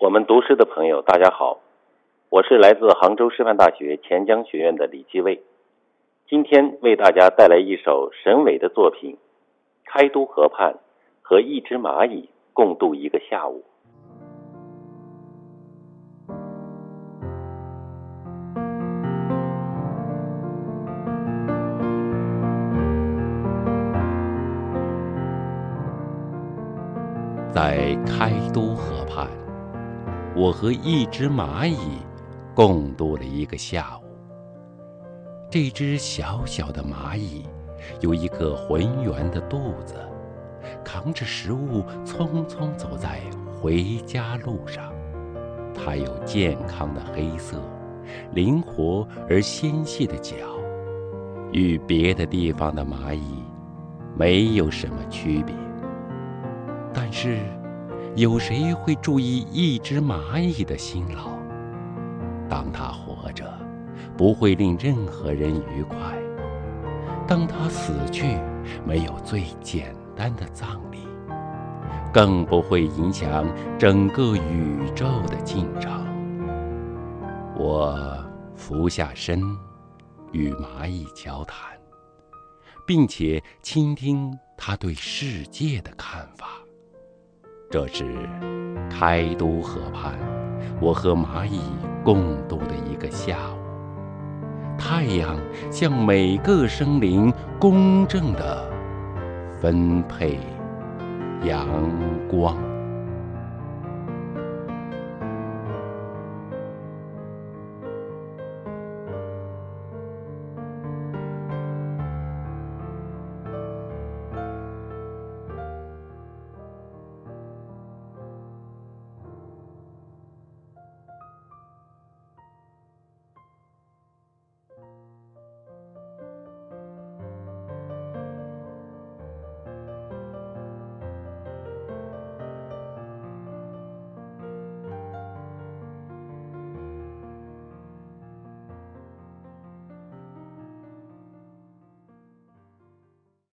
我们读诗的朋友，大家好，我是来自杭州师范大学钱江学院的李继卫，今天为大家带来一首沈伟的作品《开都河畔和一只蚂蚁共度一个下午》。在开都河畔，我和一只蚂蚁共度了一个下午。这只小小的蚂蚁有一个浑圆的肚子，扛着食物匆匆走在回家路上。它有健康的黑色、灵活而纤细的脚，与别的地方的蚂蚁没有什么区别。但是，有谁会注意一只蚂蚁的辛劳？当它活着，不会令任何人愉快；当它死去，没有最简单的葬礼，更不会影响整个宇宙的进程。我俯下身，与蚂蚁交谈，并且倾听它对世界的看法。这是开都河畔，我和蚂蚁共度的一个下午。太阳向每个生灵公正地分配阳光。